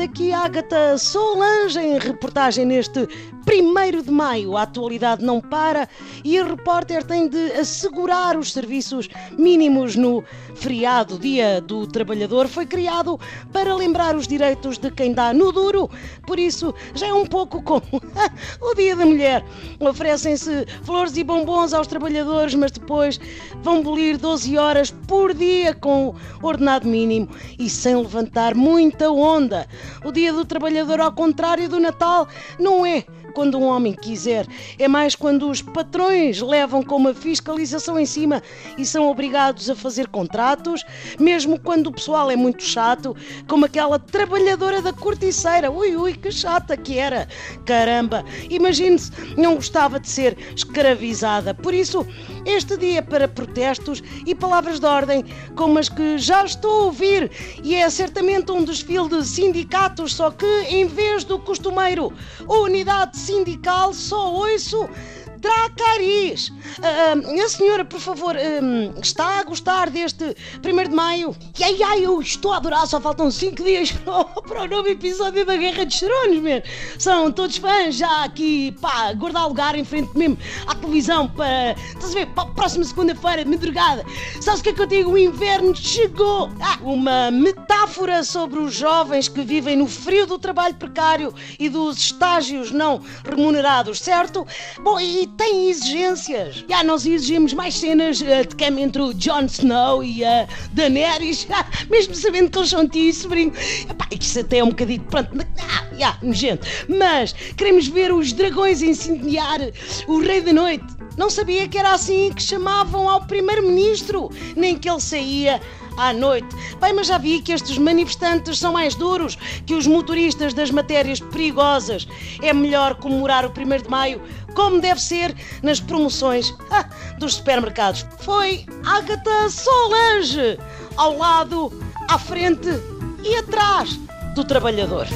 daqui Ágata Solange em reportagem neste 1 de maio. A atualidade não para e a repórter tem de assegurar os serviços mínimos no feriado. Dia do Trabalhador foi criado para lembrar os direitos de quem dá no duro, por isso já é um pouco como o Dia da Mulher. Oferecem-se flores e bombons aos trabalhadores, mas depois vão bolir 12 horas por dia com ordenado mínimo e sem levantar muita onda. O Dia do Trabalhador, ao contrário do Natal, não é quando um homem quiser, é mais quando os patrões levam com uma fiscalização em cima e são obrigados a fazer contratos, mesmo quando o pessoal é muito chato, como aquela trabalhadora da corticeira. Ui, ui, que chata que era! Caramba! Imagine-se, não gostava de ser escravizada. Por isso, este dia é para protestos e palavras de ordem, como as que já estou a ouvir, e é certamente um desfile de sindicatos, só que em vez do costumeiro, unidade sindical, só ouço Dracarys! Uh, a senhora, por favor, uh, está a gostar deste 1 de maio? Ai, ai, eu estou a adorar, só faltam 5 dias para o novo episódio da Guerra dos Tronos, man. São todos fãs já aqui, pá, guardar lugar em frente mesmo à televisão para, estás a ver, para a próxima segunda-feira, de madrugada. Sabes o que é que eu digo? O inverno chegou! Ah, uma metáfora sobre os jovens que vivem no frio do trabalho precário e dos estágios não remunerados, certo? Bom, e tem exigências. Já nós exigimos mais cenas uh, de cama entre o Jon Snow e a uh, Daenerys, mesmo sabendo que eles são tio e sobrinho. Epá, isso até é um bocadinho, pronto, ah, já, nojento. Mas queremos ver os dragões incendiar o Rei da Noite. Não sabia que era assim que chamavam ao Primeiro-Ministro, nem que ele saía à noite. Bem, mas já vi que estes manifestantes são mais duros que os motoristas das matérias perigosas. É melhor comemorar o 1 de maio como deve ser nas promoções ah, dos supermercados. Foi Agatha Solange ao lado, à frente e atrás do trabalhador.